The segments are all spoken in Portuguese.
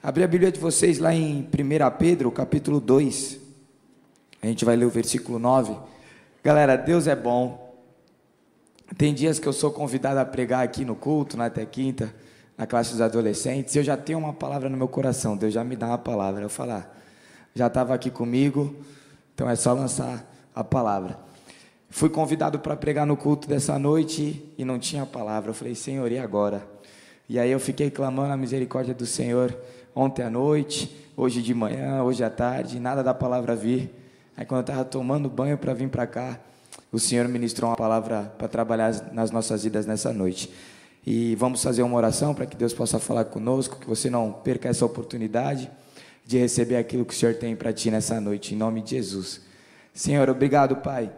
Abrir a Bíblia de vocês lá em 1 Pedro, capítulo 2. A gente vai ler o versículo 9. Galera, Deus é bom. Tem dias que eu sou convidado a pregar aqui no culto, na até quinta, na classe dos adolescentes. Eu já tenho uma palavra no meu coração. Deus já me dá uma palavra. Eu falar, ah, já estava aqui comigo, então é só lançar a palavra. Fui convidado para pregar no culto dessa noite e não tinha palavra. Eu falei, Senhor, e agora? E aí eu fiquei clamando a misericórdia do Senhor ontem à noite, hoje de manhã, hoje à tarde, nada da palavra vir. Aí quando eu estava tomando banho para vir para cá, o Senhor ministrou uma palavra para trabalhar nas nossas vidas nessa noite. E vamos fazer uma oração para que Deus possa falar conosco, que você não perca essa oportunidade de receber aquilo que o Senhor tem para ti nessa noite, em nome de Jesus. Senhor, obrigado, Pai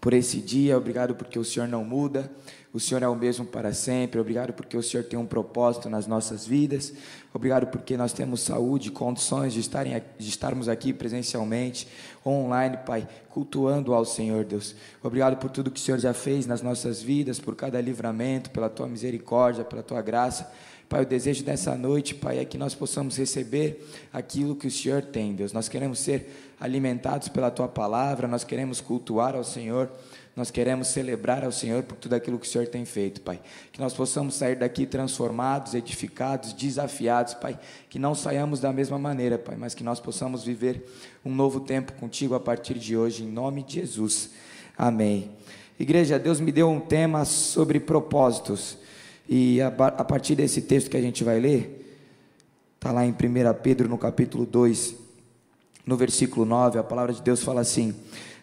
por esse dia, obrigado porque o Senhor não muda, o Senhor é o mesmo para sempre, obrigado porque o Senhor tem um propósito nas nossas vidas, obrigado porque nós temos saúde, condições de, estarem, de estarmos aqui presencialmente, online, Pai, cultuando ao Senhor, Deus. Obrigado por tudo que o Senhor já fez nas nossas vidas, por cada livramento, pela Tua misericórdia, pela Tua graça. Pai, o desejo dessa noite, Pai, é que nós possamos receber aquilo que o Senhor tem, Deus. Nós queremos ser alimentados pela tua palavra, nós queremos cultuar ao Senhor, nós queremos celebrar ao Senhor por tudo aquilo que o Senhor tem feito, Pai. Que nós possamos sair daqui transformados, edificados, desafiados, Pai. Que não saiamos da mesma maneira, Pai, mas que nós possamos viver um novo tempo contigo a partir de hoje, em nome de Jesus. Amém. Igreja, Deus me deu um tema sobre propósitos. E a, a partir desse texto que a gente vai ler, está lá em 1 Pedro, no capítulo 2, no versículo 9, a palavra de Deus fala assim: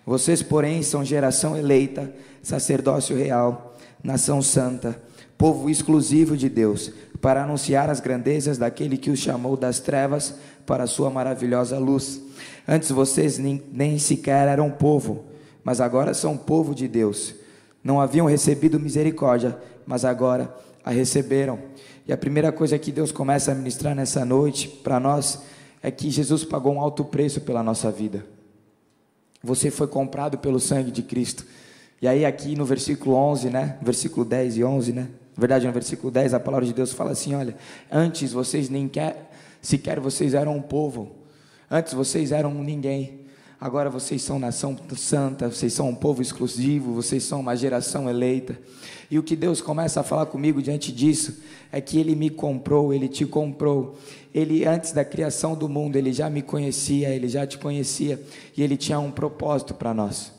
Vocês, porém, são geração eleita, sacerdócio real, nação santa, povo exclusivo de Deus, para anunciar as grandezas daquele que os chamou das trevas para a sua maravilhosa luz. Antes vocês nem, nem sequer eram povo, mas agora são povo de Deus. Não haviam recebido misericórdia, mas agora a receberam. E a primeira coisa que Deus começa a ministrar nessa noite para nós é que Jesus pagou um alto preço pela nossa vida. Você foi comprado pelo sangue de Cristo. E aí aqui no versículo 11, né? Versículo 10 e 11, né? Na verdade, no versículo 10, a palavra de Deus fala assim, olha, antes vocês nem quer, sequer vocês eram um povo. Antes vocês eram ninguém. Agora vocês são nação santa, vocês são um povo exclusivo, vocês são uma geração eleita. E o que Deus começa a falar comigo diante disso é que Ele me comprou, Ele te comprou. Ele, antes da criação do mundo, Ele já me conhecia, Ele já te conhecia e Ele tinha um propósito para nós.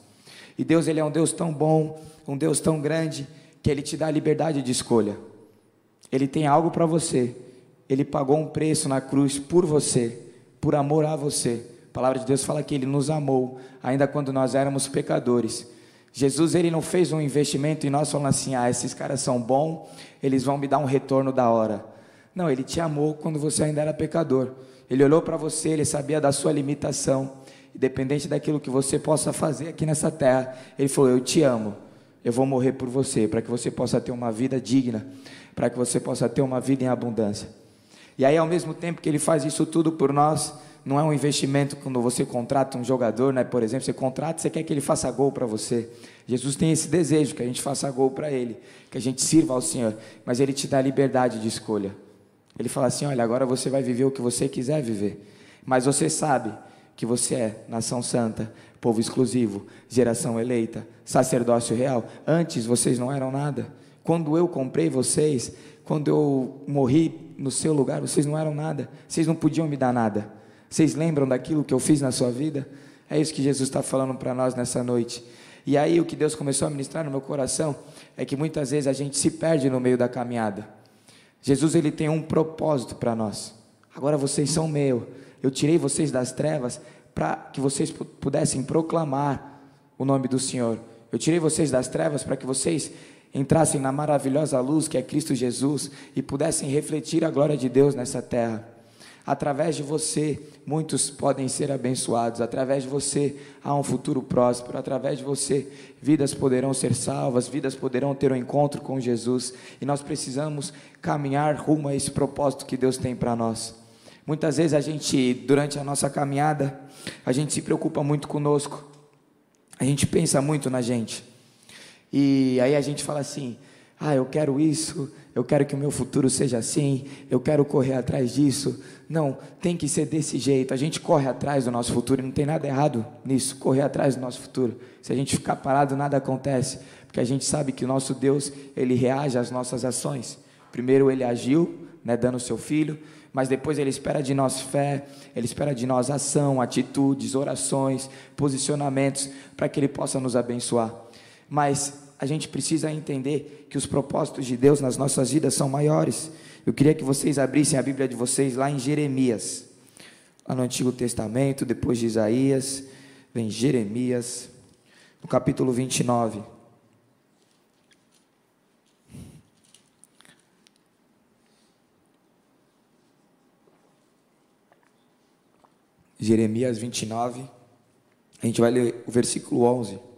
E Deus, Ele é um Deus tão bom, um Deus tão grande, que Ele te dá liberdade de escolha. Ele tem algo para você. Ele pagou um preço na cruz por você, por amor a você. A palavra de Deus fala que Ele nos amou, ainda quando nós éramos pecadores. Jesus ele não fez um investimento em nós falando assim: ah, esses caras são bons, eles vão me dar um retorno da hora. Não, ele te amou quando você ainda era pecador. Ele olhou para você, ele sabia da sua limitação, independente daquilo que você possa fazer aqui nessa terra. Ele falou: Eu te amo, eu vou morrer por você, para que você possa ter uma vida digna, para que você possa ter uma vida em abundância. E aí, ao mesmo tempo que ele faz isso tudo por nós, não é um investimento quando você contrata um jogador, né? Por exemplo, você contrata, você quer que ele faça gol para você. Jesus tem esse desejo que a gente faça gol para ele, que a gente sirva ao Senhor, mas ele te dá liberdade de escolha. Ele fala assim: "Olha, agora você vai viver o que você quiser viver, mas você sabe que você é nação santa, povo exclusivo, geração eleita, sacerdócio real. Antes vocês não eram nada. Quando eu comprei vocês, quando eu morri no seu lugar, vocês não eram nada. Vocês não podiam me dar nada. Vocês lembram daquilo que eu fiz na sua vida? É isso que Jesus está falando para nós nessa noite. E aí o que Deus começou a ministrar no meu coração é que muitas vezes a gente se perde no meio da caminhada. Jesus ele tem um propósito para nós. Agora vocês são meu. Eu tirei vocês das trevas para que vocês pudessem proclamar o nome do Senhor. Eu tirei vocês das trevas para que vocês entrassem na maravilhosa luz que é Cristo Jesus e pudessem refletir a glória de Deus nessa terra. Através de você, muitos podem ser abençoados. Através de você, há um futuro próspero. Através de você, vidas poderão ser salvas, vidas poderão ter um encontro com Jesus. E nós precisamos caminhar rumo a esse propósito que Deus tem para nós. Muitas vezes a gente, durante a nossa caminhada, a gente se preocupa muito conosco. A gente pensa muito na gente. E aí a gente fala assim: ah, eu quero isso, eu quero que o meu futuro seja assim, eu quero correr atrás disso. Não, tem que ser desse jeito. A gente corre atrás do nosso futuro e não tem nada errado nisso, correr atrás do nosso futuro. Se a gente ficar parado, nada acontece, porque a gente sabe que o nosso Deus, ele reage às nossas ações. Primeiro ele agiu, né, dando o seu filho, mas depois ele espera de nós fé, ele espera de nós ação, atitudes, orações, posicionamentos, para que ele possa nos abençoar. Mas a gente precisa entender que os propósitos de Deus nas nossas vidas são maiores. Eu queria que vocês abrissem a Bíblia de vocês lá em Jeremias, lá no Antigo Testamento, depois de Isaías, vem Jeremias, no capítulo 29. Jeremias 29, a gente vai ler o versículo 11.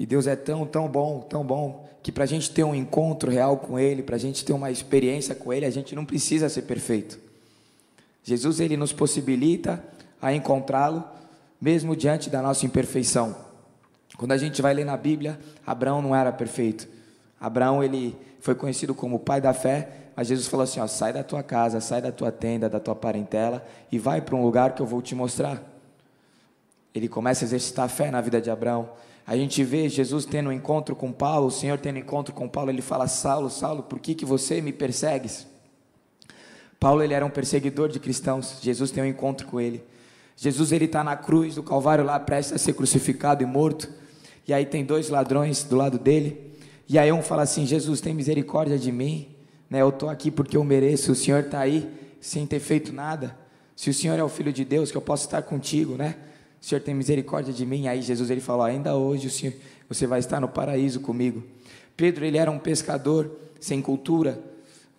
E Deus é tão, tão bom, tão bom, que para a gente ter um encontro real com Ele, para a gente ter uma experiência com Ele, a gente não precisa ser perfeito. Jesus, Ele nos possibilita a encontrá-lo, mesmo diante da nossa imperfeição. Quando a gente vai ler na Bíblia, Abraão não era perfeito. Abraão, ele foi conhecido como o pai da fé, mas Jesus falou assim: ó, sai da tua casa, sai da tua tenda, da tua parentela e vai para um lugar que eu vou te mostrar. Ele começa a exercitar a fé na vida de Abraão. A gente vê Jesus tendo um encontro com Paulo, o Senhor tendo um encontro com Paulo, ele fala: Saulo, Saulo, por que, que você me persegues? Paulo ele era um perseguidor de cristãos. Jesus tem um encontro com ele. Jesus ele está na cruz do Calvário lá, prestes a ser crucificado e morto. E aí tem dois ladrões do lado dele. E aí um fala assim: Jesus, tem misericórdia de mim. Né, eu estou aqui porque eu mereço. O Senhor está aí sem ter feito nada. Se o Senhor é o Filho de Deus, que eu posso estar contigo, né? O Senhor tem misericórdia de mim. Aí Jesus ele falou: ainda hoje o Senhor, você vai estar no paraíso comigo. Pedro ele era um pescador sem cultura,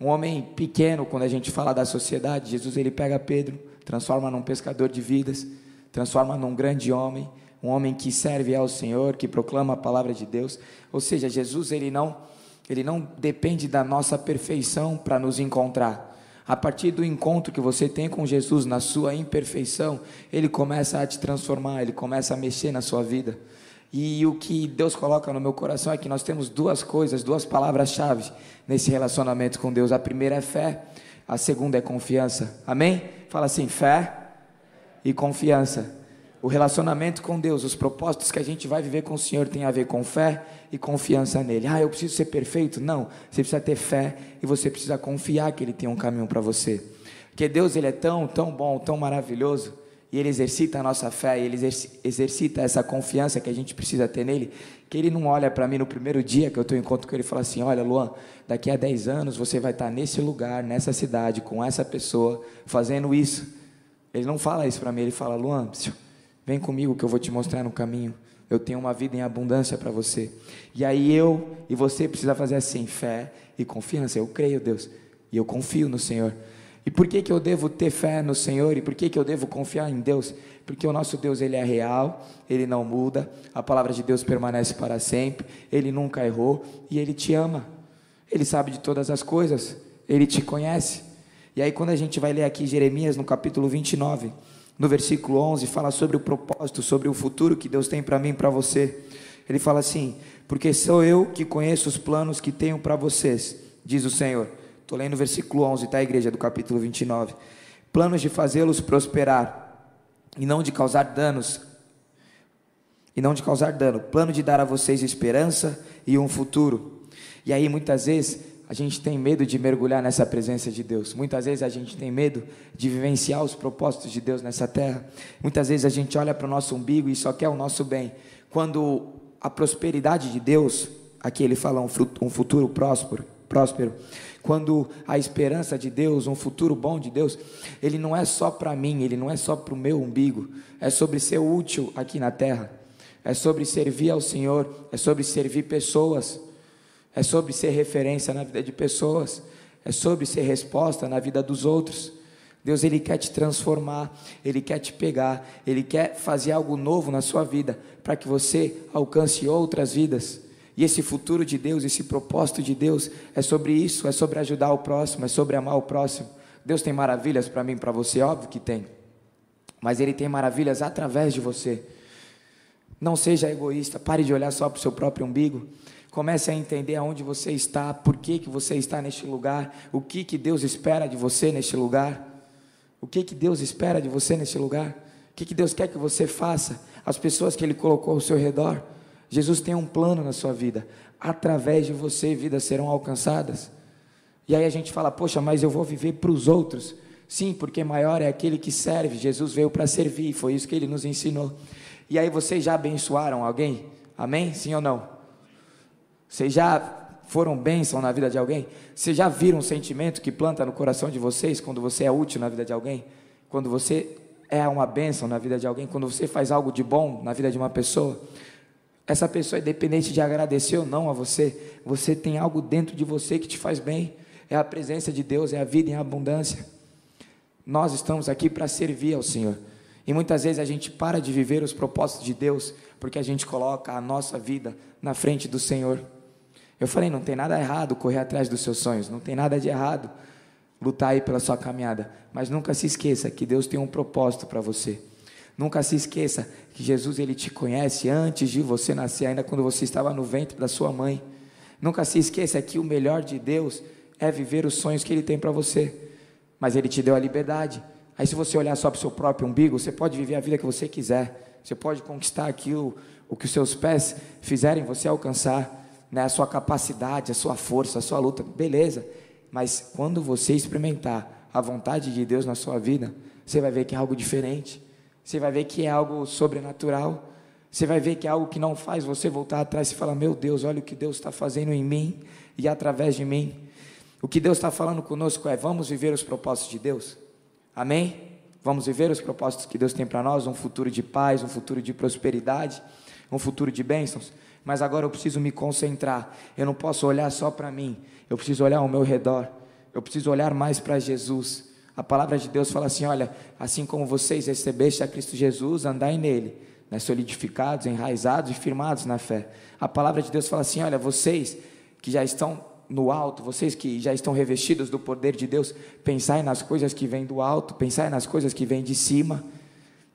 um homem pequeno quando a gente fala da sociedade. Jesus ele pega Pedro, transforma num pescador de vidas, transforma num grande homem, um homem que serve ao Senhor, que proclama a palavra de Deus. Ou seja, Jesus ele não ele não depende da nossa perfeição para nos encontrar. A partir do encontro que você tem com Jesus na sua imperfeição, ele começa a te transformar, ele começa a mexer na sua vida. E o que Deus coloca no meu coração é que nós temos duas coisas, duas palavras-chave nesse relacionamento com Deus. A primeira é fé, a segunda é confiança. Amém? Fala assim: fé e confiança. O relacionamento com Deus, os propósitos que a gente vai viver com o Senhor tem a ver com fé e confiança nele. Ah, eu preciso ser perfeito? Não, você precisa ter fé e você precisa confiar que ele tem um caminho para você. Porque Deus ele é tão, tão bom, tão maravilhoso, e ele exercita a nossa fé, e ele exercita essa confiança que a gente precisa ter nele, que ele não olha para mim no primeiro dia que eu estou em encontro com ele e fala assim: "Olha, Luan, daqui a 10 anos você vai estar nesse lugar, nessa cidade, com essa pessoa, fazendo isso". Ele não fala isso para mim, ele fala: "Luan, Vem comigo que eu vou te mostrar no caminho. Eu tenho uma vida em abundância para você. E aí eu e você precisa fazer assim, fé e confiança. Eu creio, Deus, e eu confio no Senhor. E por que, que eu devo ter fé no Senhor? E por que, que eu devo confiar em Deus? Porque o nosso Deus ele é real, ele não muda, a palavra de Deus permanece para sempre, ele nunca errou e ele te ama. Ele sabe de todas as coisas, ele te conhece. E aí quando a gente vai ler aqui Jeremias no capítulo 29, no versículo 11, fala sobre o propósito, sobre o futuro que Deus tem para mim e para você. Ele fala assim: Porque sou eu que conheço os planos que tenho para vocês, diz o Senhor. Estou lendo o versículo 11, tá, igreja, do capítulo 29. Planos de fazê-los prosperar e não de causar danos. E não de causar dano. Plano de dar a vocês esperança e um futuro. E aí, muitas vezes, a gente tem medo de mergulhar nessa presença de Deus. Muitas vezes a gente tem medo de vivenciar os propósitos de Deus nessa terra. Muitas vezes a gente olha para o nosso umbigo e só quer o nosso bem. Quando a prosperidade de Deus, aqui ele fala um futuro próspero, próspero. Quando a esperança de Deus, um futuro bom de Deus, ele não é só para mim, ele não é só para o meu umbigo, é sobre ser útil aqui na terra, é sobre servir ao Senhor, é sobre servir pessoas é sobre ser referência na vida de pessoas, é sobre ser resposta na vida dos outros. Deus ele quer te transformar, ele quer te pegar, ele quer fazer algo novo na sua vida, para que você alcance outras vidas. E esse futuro de Deus, esse propósito de Deus é sobre isso, é sobre ajudar o próximo, é sobre amar o próximo. Deus tem maravilhas para mim, para você, óbvio que tem. Mas ele tem maravilhas através de você. Não seja egoísta, pare de olhar só para o seu próprio umbigo. Comece a entender aonde você está, por que, que você está neste lugar, o que, que Deus espera de você neste lugar. O que, que Deus espera de você neste lugar? O que, que Deus quer que você faça? As pessoas que Ele colocou ao seu redor. Jesus tem um plano na sua vida. Através de você, vidas serão alcançadas. E aí a gente fala, poxa, mas eu vou viver para os outros. Sim, porque maior é aquele que serve. Jesus veio para servir, foi isso que ele nos ensinou. E aí vocês já abençoaram alguém? Amém? Sim ou não? Vocês já foram bênção na vida de alguém? Vocês já viram um sentimento que planta no coração de vocês quando você é útil na vida de alguém? Quando você é uma bênção na vida de alguém? Quando você faz algo de bom na vida de uma pessoa? Essa pessoa, independente de agradecer ou não a você, você tem algo dentro de você que te faz bem. É a presença de Deus, é a vida em abundância. Nós estamos aqui para servir ao Senhor. E muitas vezes a gente para de viver os propósitos de Deus porque a gente coloca a nossa vida na frente do Senhor. Eu falei, não tem nada errado correr atrás dos seus sonhos, não tem nada de errado lutar aí pela sua caminhada, mas nunca se esqueça que Deus tem um propósito para você. Nunca se esqueça que Jesus ele te conhece antes de você nascer, ainda quando você estava no ventre da sua mãe. Nunca se esqueça que o melhor de Deus é viver os sonhos que ele tem para você. Mas ele te deu a liberdade. Aí se você olhar só para o seu próprio umbigo, você pode viver a vida que você quiser. Você pode conquistar aquilo o que os seus pés fizerem você alcançar né, a sua capacidade, a sua força, a sua luta, beleza. Mas quando você experimentar a vontade de Deus na sua vida, você vai ver que é algo diferente. Você vai ver que é algo sobrenatural. Você vai ver que é algo que não faz você voltar atrás e falar: Meu Deus, olha o que Deus está fazendo em mim e através de mim. O que Deus está falando conosco é: vamos viver os propósitos de Deus. Amém? Vamos viver os propósitos que Deus tem para nós: um futuro de paz, um futuro de prosperidade, um futuro de bênçãos mas agora eu preciso me concentrar. Eu não posso olhar só para mim, eu preciso olhar ao meu redor. Eu preciso olhar mais para Jesus. A palavra de Deus fala assim: olha, assim como vocês recebeste a Cristo Jesus, andai nele, né, solidificados, enraizados e firmados na fé. A palavra de Deus fala assim: olha, vocês que já estão no alto, vocês que já estão revestidos do poder de Deus, pensai nas coisas que vêm do alto, pensai nas coisas que vêm de cima.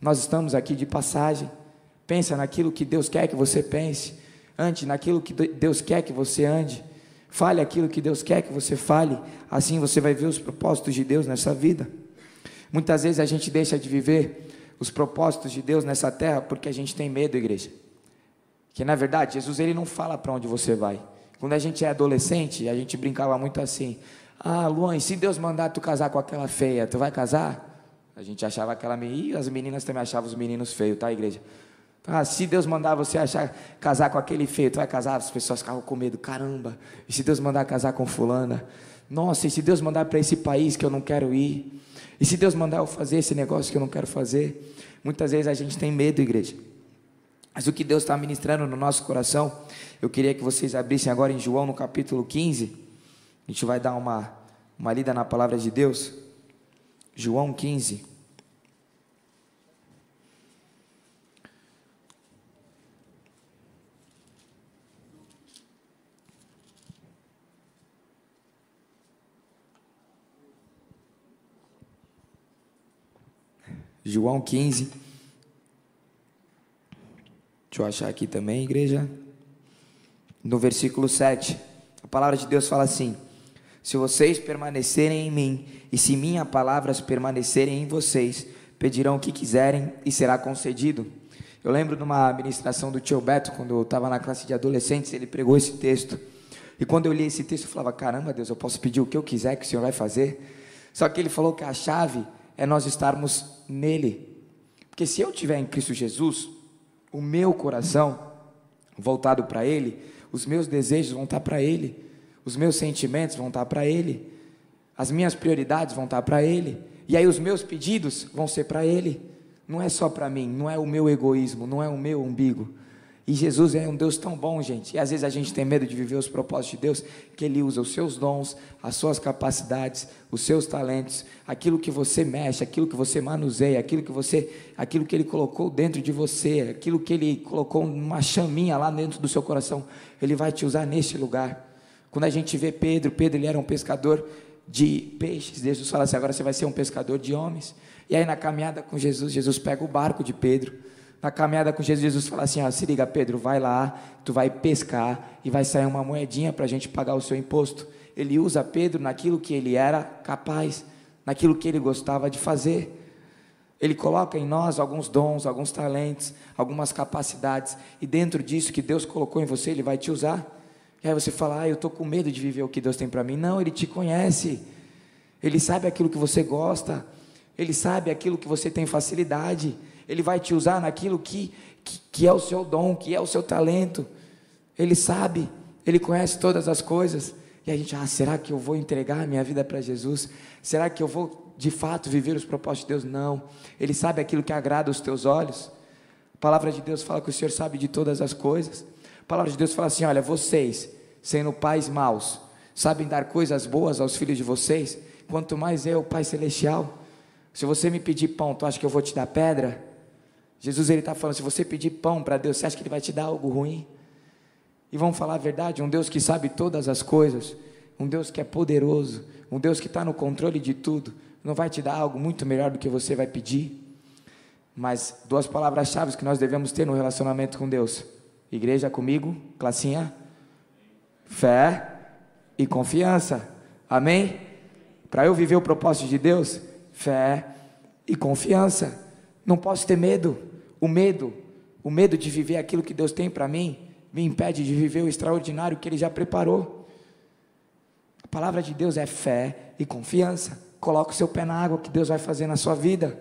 Nós estamos aqui de passagem. Pensa naquilo que Deus quer que você pense. Ande naquilo que Deus quer que você ande. Fale aquilo que Deus quer que você fale. Assim você vai ver os propósitos de Deus nessa vida. Muitas vezes a gente deixa de viver os propósitos de Deus nessa terra porque a gente tem medo, igreja. Que na verdade, Jesus ele não fala para onde você vai. Quando a gente é adolescente, a gente brincava muito assim: "Ah, Luan, se Deus mandar tu casar com aquela feia, tu vai casar?" A gente achava aquela menina, as meninas também achavam os meninos feios, tá, igreja? Ah, se Deus mandar você achar, casar com aquele feio, tu vai casar, as pessoas ficavam com medo, caramba. E se Deus mandar casar com fulana? Nossa, e se Deus mandar para esse país que eu não quero ir? E se Deus mandar eu fazer esse negócio que eu não quero fazer? Muitas vezes a gente tem medo, igreja. Mas o que Deus está ministrando no nosso coração, eu queria que vocês abrissem agora em João no capítulo 15. A gente vai dar uma, uma lida na palavra de Deus. João 15. João 15. Deixa eu achar aqui também, igreja. No versículo 7, a palavra de Deus fala assim: Se vocês permanecerem em mim, e se minhas palavras permanecerem em vocês, pedirão o que quiserem e será concedido. Eu lembro de uma ministração do tio Beto, quando eu estava na classe de adolescentes, ele pregou esse texto. E quando eu li esse texto, eu falava: Caramba, Deus, eu posso pedir o que eu quiser que o Senhor vai fazer. Só que ele falou que a chave é nós estarmos nele. Porque se eu tiver em Cristo Jesus, o meu coração voltado para Ele, os meus desejos vão estar para Ele, os meus sentimentos vão estar para Ele, as minhas prioridades vão estar para Ele, e aí os meus pedidos vão ser para Ele. Não é só para mim, não é o meu egoísmo, não é o meu umbigo, e Jesus é um Deus tão bom, gente. E às vezes a gente tem medo de viver os propósitos de Deus, que Ele usa os seus dons, as suas capacidades, os seus talentos, aquilo que você mexe, aquilo que você manuseia, aquilo que você, aquilo que Ele colocou dentro de você, aquilo que Ele colocou uma chaminha lá dentro do seu coração, Ele vai te usar neste lugar. Quando a gente vê Pedro, Pedro ele era um pescador de peixes. Jesus fala assim: agora você vai ser um pescador de homens. E aí na caminhada com Jesus, Jesus pega o barco de Pedro Na caminhada com Jesus, Jesus fala assim: ó, se liga, Pedro, vai lá, tu vai pescar e vai sair uma moedinha para a gente pagar o seu imposto. Ele usa Pedro naquilo que ele era capaz, naquilo que ele gostava de fazer. Ele coloca em nós alguns dons, alguns talentos, algumas capacidades, e dentro disso que Deus colocou em você, Ele vai te usar. E aí você fala, ah, eu estou com medo de viver o que Deus tem para mim. Não, Ele te conhece, Ele sabe aquilo que você gosta, Ele sabe aquilo que você tem facilidade, Ele vai te usar naquilo que, que, que é o seu dom, que é o seu talento. Ele sabe, Ele conhece todas as coisas. E a gente, ah, será que eu vou entregar a minha vida para Jesus? Será que eu vou de fato viver os propósitos de Deus? Não. Ele sabe aquilo que agrada os teus olhos. A palavra de Deus fala que o Senhor sabe de todas as coisas. A palavra de Deus fala assim: olha, vocês, sendo pais maus, sabem dar coisas boas aos filhos de vocês, quanto mais eu, Pai Celestial. Se você me pedir pão, tu acha que eu vou te dar pedra? Jesus ele está falando: se você pedir pão para Deus, você acha que Ele vai te dar algo ruim? E vamos falar a verdade: um Deus que sabe todas as coisas, um Deus que é poderoso, um Deus que está no controle de tudo, não vai te dar algo muito melhor do que você vai pedir. Mas duas palavras-chave que nós devemos ter no relacionamento com Deus: igreja comigo, classinha, fé e confiança. Amém? Para eu viver o propósito de Deus, fé e confiança. Não posso ter medo. O medo, o medo de viver aquilo que Deus tem para mim, me impede de viver o extraordinário que Ele já preparou. A palavra de Deus é fé e confiança. Coloque o seu pé na água que Deus vai fazer na sua vida.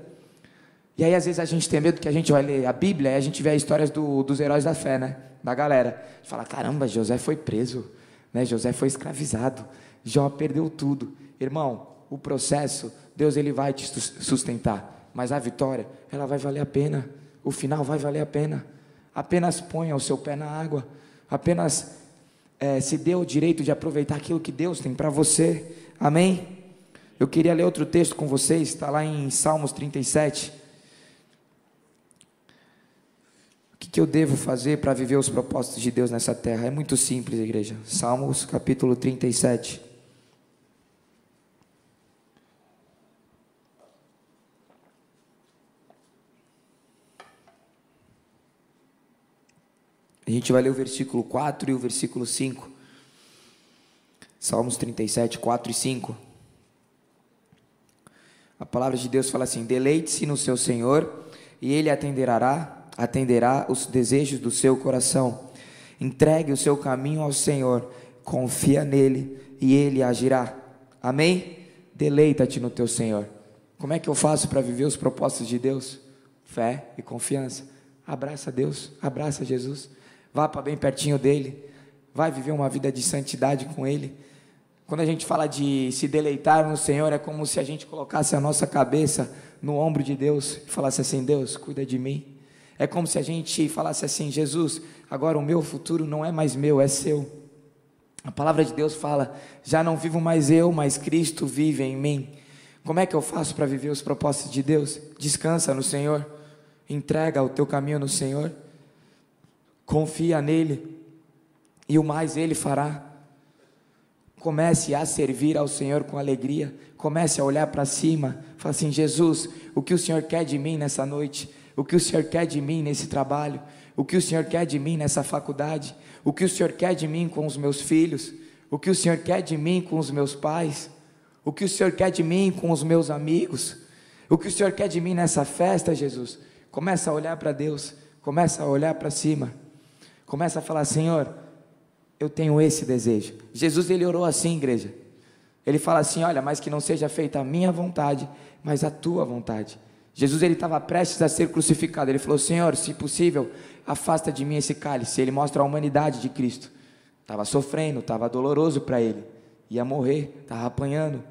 E aí, às vezes, a gente tem medo que a gente vai ler a Bíblia e a gente vê as histórias do, dos heróis da fé, né? Da galera. Fala: caramba, José foi preso, né? José foi escravizado, Jó perdeu tudo. Irmão, o processo, Deus ele vai te sustentar, mas a vitória, ela vai valer a pena. O final vai valer a pena. Apenas ponha o seu pé na água. Apenas é, se dê o direito de aproveitar aquilo que Deus tem para você. Amém? Eu queria ler outro texto com vocês, está lá em Salmos 37. O que, que eu devo fazer para viver os propósitos de Deus nessa terra? É muito simples, igreja. Salmos capítulo 37. A gente vai ler o versículo 4 e o versículo 5. Salmos 37, 4 e 5. A palavra de Deus fala assim: deleite-se no seu Senhor, e Ele atenderá, atenderá os desejos do seu coração. Entregue o seu caminho ao Senhor, confia nele, e Ele agirá. Amém? Deleita-te no teu Senhor. Como é que eu faço para viver os propósitos de Deus? Fé e confiança. Abraça Deus, abraça Jesus. Vá para bem pertinho dele. Vai viver uma vida de santidade com Ele quando a gente fala de se deleitar no Senhor, é como se a gente colocasse a nossa cabeça no ombro de Deus e falasse assim: Deus, cuida de mim. É como se a gente falasse assim: Jesus, agora o meu futuro não é mais meu, é seu. A palavra de Deus fala: já não vivo mais eu, mas Cristo vive em mim. Como é que eu faço para viver os propósitos de Deus? Descansa no Senhor, entrega o teu caminho no Senhor, confia nele, e o mais Ele fará. Comece a servir ao Senhor com alegria. Comece a olhar para cima. Fala assim: Jesus, o que o Senhor quer de mim nessa noite? O que o Senhor quer de mim nesse trabalho? O que o Senhor quer de mim nessa faculdade? O que o Senhor quer de mim com os meus filhos? O que o Senhor quer de mim com os meus pais? O que o Senhor quer de mim com os meus amigos? O que o Senhor quer de mim nessa festa, Jesus? Começa a olhar para Deus, começa a olhar para cima. Começa a falar: Senhor, eu tenho esse desejo. Jesus ele orou assim, igreja. Ele fala assim: Olha, mas que não seja feita a minha vontade, mas a tua vontade. Jesus ele estava prestes a ser crucificado. Ele falou: Senhor, se possível, afasta de mim esse cálice. Ele mostra a humanidade de Cristo. Estava sofrendo, estava doloroso para ele. Ia morrer, estava apanhando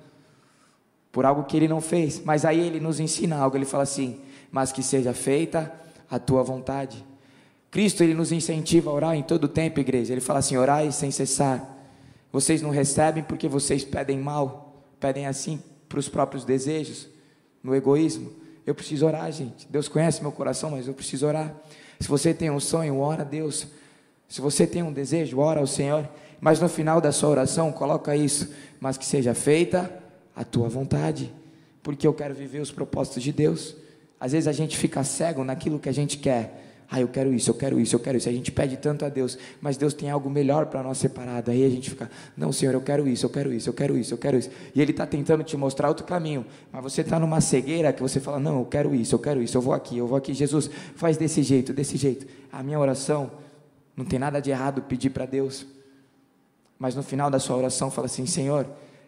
por algo que ele não fez. Mas aí ele nos ensina algo. Ele fala assim: Mas que seja feita a tua vontade. Cristo ele nos incentiva a orar em todo tempo, igreja. Ele fala assim: orai sem cessar. Vocês não recebem porque vocês pedem mal, pedem assim para os próprios desejos, no egoísmo. Eu preciso orar, gente. Deus conhece meu coração, mas eu preciso orar. Se você tem um sonho, ora a Deus. Se você tem um desejo, ora ao Senhor. Mas no final da sua oração, coloca isso: mas que seja feita a tua vontade, porque eu quero viver os propósitos de Deus. Às vezes a gente fica cego naquilo que a gente quer. Ah, eu quero isso, eu quero isso, eu quero isso. A gente pede tanto a Deus, mas Deus tem algo melhor para nós separado. Aí a gente fica, não, Senhor, eu quero isso, eu quero isso, eu quero isso, eu quero isso. E Ele está tentando te mostrar outro caminho, mas você está numa cegueira que você fala, não, eu quero isso, eu quero isso, eu vou aqui, eu vou aqui. Jesus, faz desse jeito, desse jeito. A minha oração, não tem nada de errado pedir para Deus, mas no final da sua oração fala assim, Senhor,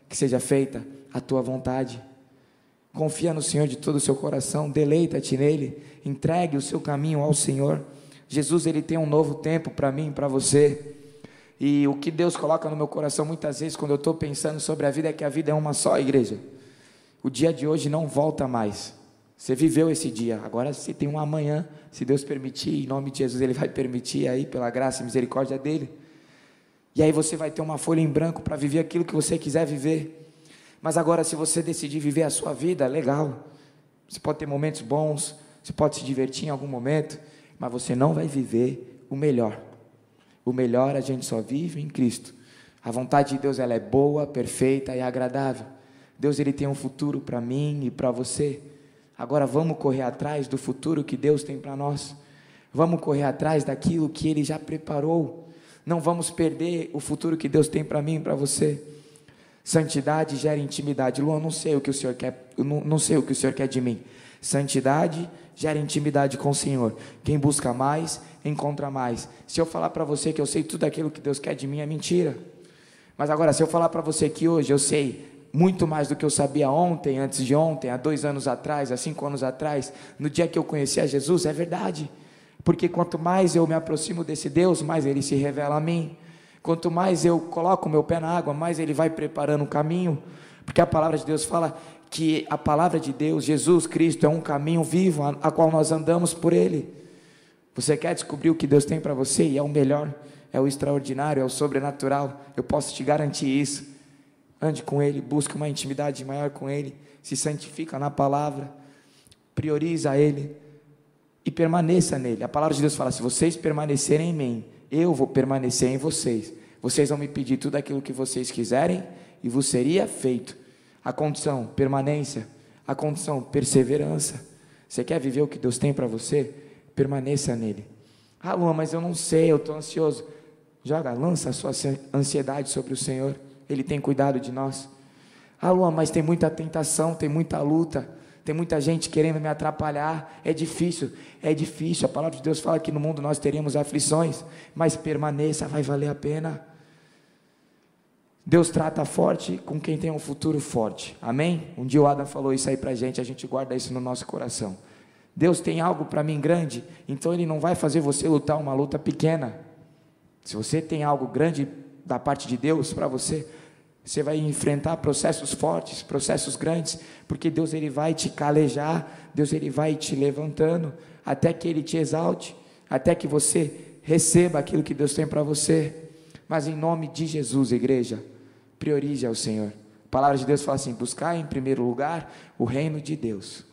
que seja feita a tua vontade. Confia no Senhor de todo o seu coração, deleita-te nele, entregue o seu caminho ao Senhor. Jesus, ele tem um novo tempo para mim, para você. E o que Deus coloca no meu coração muitas vezes quando eu estou pensando sobre a vida é que a vida é uma só, igreja. O dia de hoje não volta mais. Você viveu esse dia, agora você tem um amanhã, se Deus permitir, em nome de Jesus, Ele vai permitir aí, pela graça e misericórdia dEle. E aí você vai ter uma folha em branco para viver aquilo que você quiser viver. Mas agora, se você decidir viver a sua vida, legal. Você pode ter momentos bons, você pode se divertir em algum momento, mas você não vai viver o melhor. O melhor a gente só vive em Cristo. A vontade de Deus ela é boa, perfeita e agradável. Deus ele tem um futuro para mim e para você. Agora vamos correr atrás do futuro que Deus tem para nós. Vamos correr atrás daquilo que ele já preparou. Não vamos perder o futuro que Deus tem para mim e para você. Santidade gera intimidade. Luan, não sei o que o Senhor quer, não, não sei o que o Senhor quer de mim. Santidade gera intimidade com o Senhor. Quem busca mais, encontra mais. Se eu falar para você que eu sei tudo aquilo que Deus quer de mim, é mentira. Mas agora, se eu falar para você que hoje eu sei muito mais do que eu sabia ontem, antes de ontem, há dois anos atrás, há cinco anos atrás, no dia que eu conheci a Jesus, é verdade. Porque quanto mais eu me aproximo desse Deus, mais ele se revela a mim. Quanto mais eu coloco o meu pé na água, mais ele vai preparando o caminho, porque a palavra de Deus fala que a palavra de Deus, Jesus Cristo, é um caminho vivo a, a qual nós andamos por ele. Você quer descobrir o que Deus tem para você e é o melhor, é o extraordinário, é o sobrenatural. Eu posso te garantir isso. Ande com ele, busque uma intimidade maior com ele, se santifica na palavra, prioriza ele e permaneça nele. A palavra de Deus fala: se vocês permanecerem em mim, eu vou permanecer em vocês. Vocês vão me pedir tudo aquilo que vocês quiserem e vos seria feito. A condição, permanência. A condição, perseverança. Você quer viver o que Deus tem para você? Permaneça nele. Ah, Luan, mas eu não sei, eu estou ansioso. Joga, lança a sua ansiedade sobre o Senhor. Ele tem cuidado de nós. Ah, Luan, mas tem muita tentação, tem muita luta. Tem muita gente querendo me atrapalhar. É difícil, é difícil. A palavra de Deus fala que no mundo nós teríamos aflições, mas permaneça, vai valer a pena. Deus trata forte com quem tem um futuro forte. Amém? Um dia o Adam falou isso aí pra gente, a gente guarda isso no nosso coração. Deus tem algo para mim grande, então Ele não vai fazer você lutar uma luta pequena. Se você tem algo grande da parte de Deus para você, você vai enfrentar processos fortes, processos grandes, porque Deus ele vai te calejar, Deus ele vai te levantando até que ele te exalte, até que você receba aquilo que Deus tem para você. Mas em nome de Jesus, igreja, priorize ao Senhor. A palavra de Deus fala assim: buscar em primeiro lugar o reino de Deus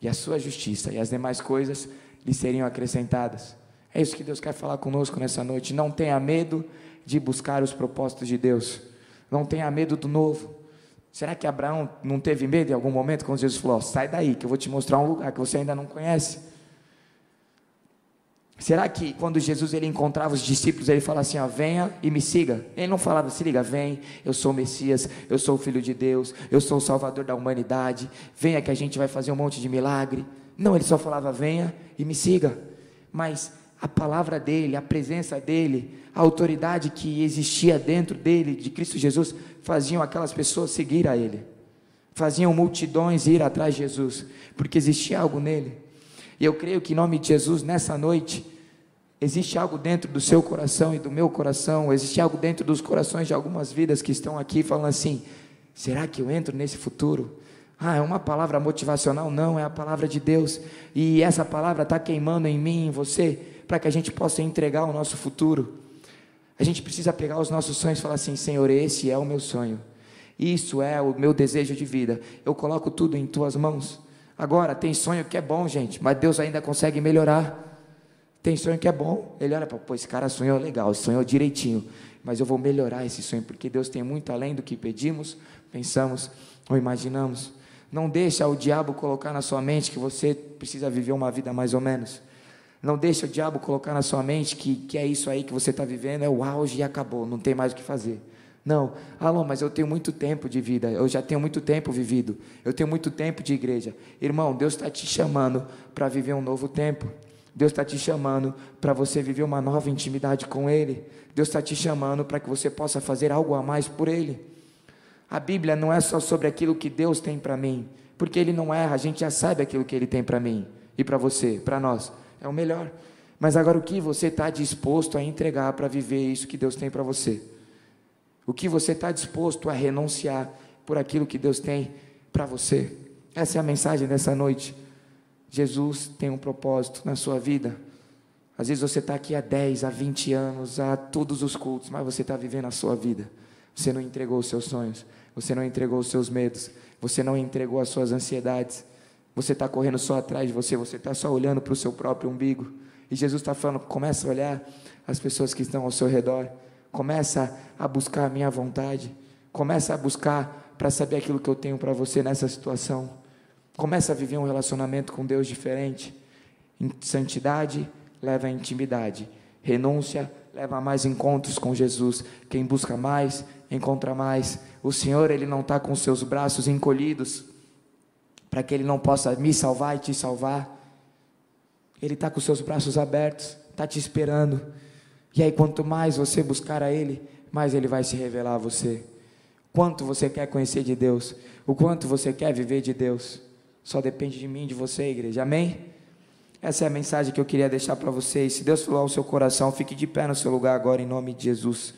e a sua justiça, e as demais coisas lhe seriam acrescentadas. É isso que Deus quer falar conosco nessa noite. Não tenha medo de buscar os propósitos de Deus. Não tenha medo do novo. Será que Abraão não teve medo em algum momento quando Jesus falou: sai daí, que eu vou te mostrar um lugar que você ainda não conhece? Será que quando Jesus ele encontrava os discípulos, ele falava assim: ó, venha e me siga? Ele não falava, se liga, vem, eu sou o Messias, eu sou o Filho de Deus, eu sou o Salvador da humanidade, venha que a gente vai fazer um monte de milagre. Não, ele só falava, venha e me siga. Mas a palavra dele, a presença dele, a autoridade que existia dentro dele, de Cristo Jesus, faziam aquelas pessoas seguir a ele, faziam multidões ir atrás de Jesus, porque existia algo nele. E eu creio que em nome de Jesus, nessa noite, existe algo dentro do seu coração e do meu coração, existe algo dentro dos corações de algumas vidas que estão aqui falando assim: será que eu entro nesse futuro? Ah, é uma palavra motivacional? Não, é a palavra de Deus. E essa palavra está queimando em mim, em você, para que a gente possa entregar o nosso futuro. A gente precisa pegar os nossos sonhos e falar assim: Senhor, esse é o meu sonho. Isso é o meu desejo de vida. Eu coloco tudo em tuas mãos. Agora, tem sonho que é bom, gente, mas Deus ainda consegue melhorar. Tem sonho que é bom. Ele olha para, pô, esse cara sonhou legal, sonhou direitinho. Mas eu vou melhorar esse sonho, porque Deus tem muito além do que pedimos, pensamos ou imaginamos. Não deixa o diabo colocar na sua mente que você precisa viver uma vida mais ou menos. Não deixa o diabo colocar na sua mente que, que é isso aí que você está vivendo, é o auge e acabou, não tem mais o que fazer. Não, alô, mas eu tenho muito tempo de vida, eu já tenho muito tempo vivido, eu tenho muito tempo de igreja. Irmão, Deus está te chamando para viver um novo tempo. Deus está te chamando para você viver uma nova intimidade com Ele. Deus está te chamando para que você possa fazer algo a mais por Ele. A Bíblia não é só sobre aquilo que Deus tem para mim, porque Ele não erra, a gente já sabe aquilo que Ele tem para mim e para você, para nós. É o melhor. Mas agora o que você está disposto a entregar para viver isso que Deus tem para você? O que você está disposto a renunciar por aquilo que Deus tem para você? Essa é a mensagem dessa noite. Jesus tem um propósito na sua vida. Às vezes você está aqui há 10, há 20 anos, há todos os cultos, mas você está vivendo a sua vida. Você não entregou os seus sonhos, você não entregou os seus medos, você não entregou as suas ansiedades. Você está correndo só atrás de você, você está só olhando para o seu próprio umbigo. E Jesus está falando: começa a olhar as pessoas que estão ao seu redor, começa a buscar a minha vontade, começa a buscar para saber aquilo que eu tenho para você nessa situação. Começa a viver um relacionamento com Deus diferente. Santidade leva a intimidade. Renúncia leva a mais encontros com Jesus. Quem busca mais, encontra mais. O Senhor, Ele não está com seus braços encolhidos para que Ele não possa me salvar e te salvar. Ele está com seus braços abertos, está te esperando. E aí, quanto mais você buscar a Ele, mais Ele vai se revelar a você. Quanto você quer conhecer de Deus, o quanto você quer viver de Deus. Só depende de mim, de você, igreja. Amém? Essa é a mensagem que eu queria deixar para vocês. Se Deus falou ao seu coração, fique de pé no seu lugar agora, em nome de Jesus.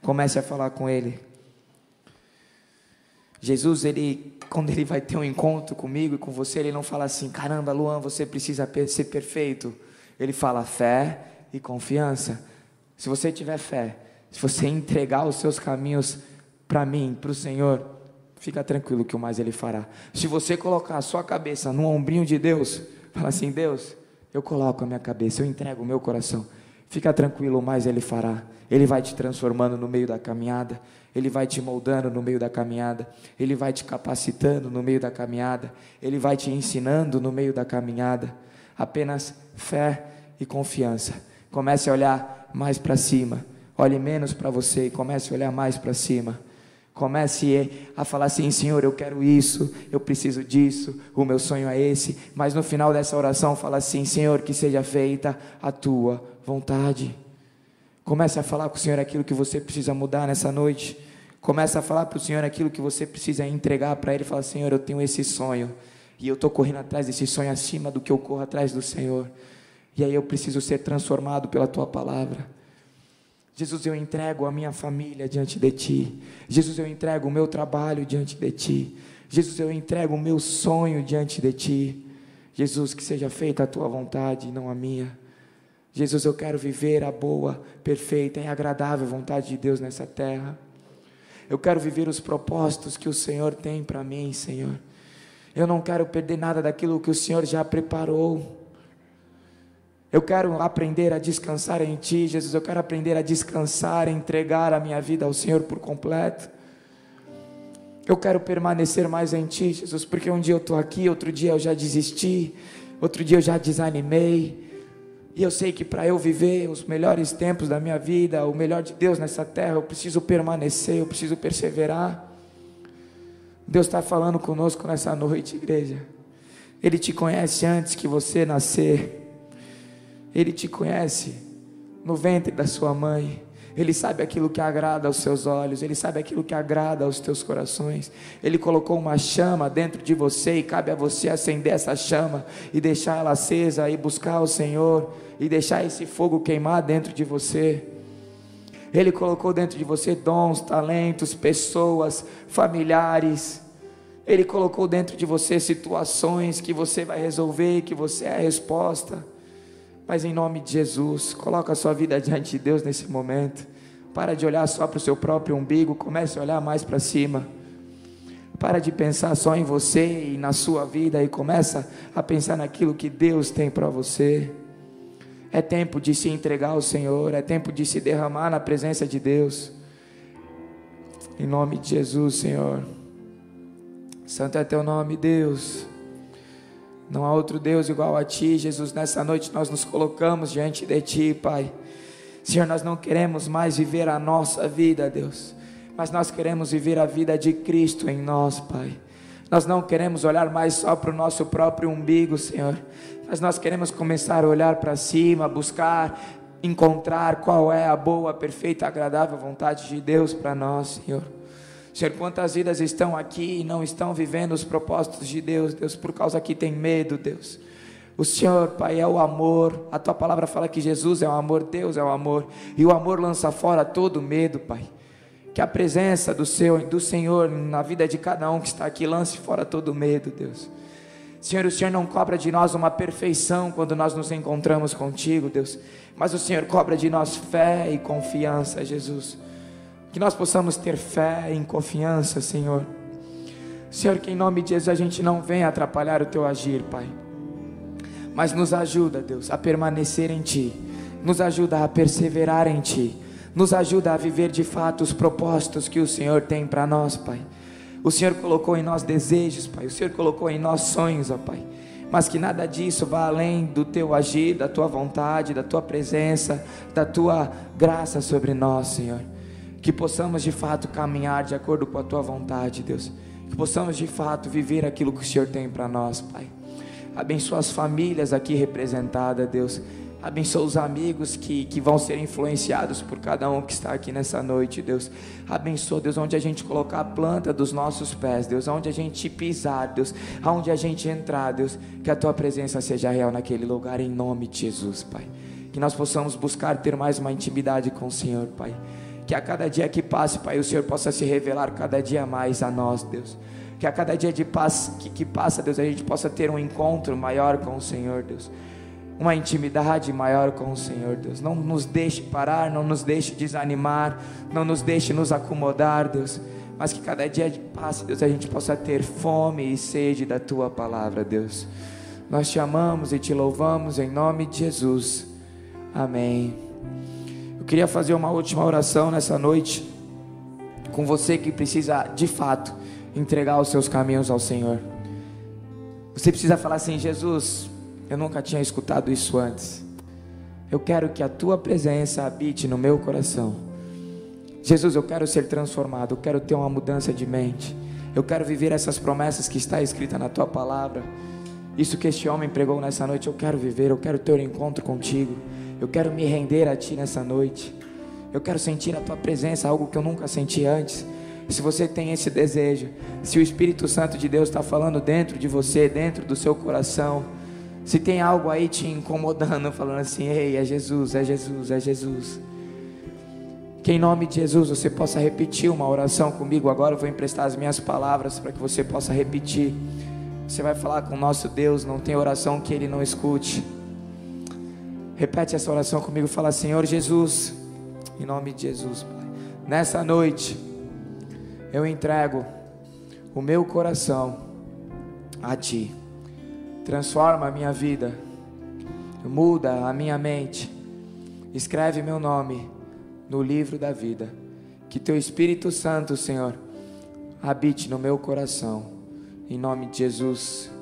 Comece a falar com Ele. Jesus, ele, quando ele vai ter um encontro comigo e com você, ele não fala assim: caramba, Luan, você precisa ser perfeito. Ele fala fé e confiança. Se você tiver fé, se você entregar os seus caminhos para mim, para o Senhor, Fica tranquilo que o mais Ele fará. Se você colocar a sua cabeça no ombrinho de Deus, fala assim: Deus, eu coloco a minha cabeça, eu entrego o meu coração. Fica tranquilo, o mais Ele fará. Ele vai te transformando no meio da caminhada. Ele vai te moldando no meio da caminhada. Ele vai te capacitando no meio da caminhada. Ele vai te ensinando no meio da caminhada. Apenas fé e confiança. Comece a olhar mais para cima. Olhe menos para você e comece a olhar mais para cima. Comece a falar assim: Senhor, eu quero isso, eu preciso disso, o meu sonho é esse. Mas no final dessa oração, fala assim: Senhor, que seja feita a tua vontade. Comece a falar com o Senhor aquilo que você precisa mudar nessa noite. Comece a falar para o Senhor aquilo que você precisa entregar para Ele. Fala: Senhor, eu tenho esse sonho. E eu estou correndo atrás desse sonho acima do que eu corro atrás do Senhor. E aí eu preciso ser transformado pela tua palavra. Jesus, eu entrego a minha família diante de ti. Jesus, eu entrego o meu trabalho diante de ti. Jesus, eu entrego o meu sonho diante de ti. Jesus, que seja feita a tua vontade, não a minha. Jesus, eu quero viver a boa, perfeita e agradável vontade de Deus nessa terra. Eu quero viver os propósitos que o Senhor tem para mim, Senhor. Eu não quero perder nada daquilo que o Senhor já preparou. Eu quero aprender a descansar em Ti, Jesus. Eu quero aprender a descansar, a entregar a minha vida ao Senhor por completo. Eu quero permanecer mais em Ti, Jesus, porque um dia eu estou aqui, outro dia eu já desisti, outro dia eu já desanimei. E eu sei que para eu viver os melhores tempos da minha vida, o melhor de Deus nessa terra, eu preciso permanecer, eu preciso perseverar. Deus está falando conosco nessa noite, igreja. Ele te conhece antes que você nascer. Ele te conhece no ventre da sua mãe. Ele sabe aquilo que agrada aos seus olhos, ele sabe aquilo que agrada aos teus corações. Ele colocou uma chama dentro de você e cabe a você acender essa chama e deixar ela acesa e buscar o Senhor e deixar esse fogo queimar dentro de você. Ele colocou dentro de você dons, talentos, pessoas, familiares. Ele colocou dentro de você situações que você vai resolver, que você é a resposta. Mas em nome de Jesus, coloca a sua vida diante de Deus nesse momento. Para de olhar só para o seu próprio umbigo, comece a olhar mais para cima. Para de pensar só em você e na sua vida e começa a pensar naquilo que Deus tem para você. É tempo de se entregar ao Senhor, é tempo de se derramar na presença de Deus. Em nome de Jesus, Senhor. Santo é teu nome, Deus. Não há outro Deus igual a ti, Jesus. Nessa noite nós nos colocamos diante de ti, Pai. Senhor, nós não queremos mais viver a nossa vida, Deus, mas nós queremos viver a vida de Cristo em nós, Pai. Nós não queremos olhar mais só para o nosso próprio umbigo, Senhor, mas nós queremos começar a olhar para cima, buscar, encontrar qual é a boa, perfeita, agradável vontade de Deus para nós, Senhor. Senhor, quantas vidas estão aqui e não estão vivendo os propósitos de Deus, Deus, por causa que tem medo, Deus. O Senhor, Pai, é o amor. A tua palavra fala que Jesus é o amor, Deus é o amor. E o amor lança fora todo medo, Pai. Que a presença do, seu, do Senhor na vida de cada um que está aqui lance fora todo medo, Deus. Senhor, o Senhor não cobra de nós uma perfeição quando nós nos encontramos contigo, Deus. Mas o Senhor cobra de nós fé e confiança, Jesus. Que nós possamos ter fé e confiança, Senhor. Senhor, que em nome de Jesus a gente não venha atrapalhar o teu agir, Pai mas nos ajuda, Deus, a permanecer em Ti, nos ajuda a perseverar em Ti, nos ajuda a viver de fato os propósitos que o Senhor tem para nós, Pai. O Senhor colocou em nós desejos, Pai, o Senhor colocou em nós sonhos, ó Pai, mas que nada disso vá além do Teu agir, da Tua vontade, da Tua presença, da Tua graça sobre nós, Senhor. Que possamos de fato caminhar de acordo com a Tua vontade, Deus. Que possamos de fato viver aquilo que o Senhor tem para nós, Pai. Abençoa as famílias aqui representadas, Deus. Abençoa os amigos que, que vão ser influenciados por cada um que está aqui nessa noite, Deus. Abençoa, Deus, onde a gente colocar a planta dos nossos pés, Deus. Onde a gente pisar, Deus. Aonde a gente entrar, Deus. Que a tua presença seja real naquele lugar, em nome de Jesus, Pai. Que nós possamos buscar ter mais uma intimidade com o Senhor, Pai. Que a cada dia que passe, Pai, o Senhor possa se revelar cada dia mais a nós, Deus que a cada dia de paz que, que passa, Deus, a gente possa ter um encontro maior com o Senhor, Deus. Uma intimidade maior com o Senhor, Deus. Não nos deixe parar, não nos deixe desanimar, não nos deixe nos acomodar, Deus. Mas que cada dia de paz, Deus, a gente possa ter fome e sede da tua palavra, Deus. Nós te amamos e te louvamos em nome de Jesus. Amém. Eu queria fazer uma última oração nessa noite com você que precisa de fato entregar os seus caminhos ao Senhor. Você precisa falar assim: Jesus, eu nunca tinha escutado isso antes. Eu quero que a tua presença habite no meu coração. Jesus, eu quero ser transformado, eu quero ter uma mudança de mente. Eu quero viver essas promessas que está escrita na tua palavra. Isso que este homem pregou nessa noite, eu quero viver, eu quero ter um encontro contigo. Eu quero me render a ti nessa noite. Eu quero sentir a tua presença, algo que eu nunca senti antes. Se você tem esse desejo, se o Espírito Santo de Deus está falando dentro de você, dentro do seu coração, se tem algo aí te incomodando, falando assim: ei, é Jesus, é Jesus, é Jesus. Que em nome de Jesus você possa repetir uma oração comigo. Agora eu vou emprestar as minhas palavras para que você possa repetir. Você vai falar com o nosso Deus, não tem oração que Ele não escute. Repete essa oração comigo. Fala, Senhor Jesus, em nome de Jesus, Pai. Nessa noite eu entrego o meu coração a Ti. Transforma a minha vida, muda a minha mente, escreve meu nome no livro da vida. Que Teu Espírito Santo, Senhor, habite no meu coração. Em nome de Jesus.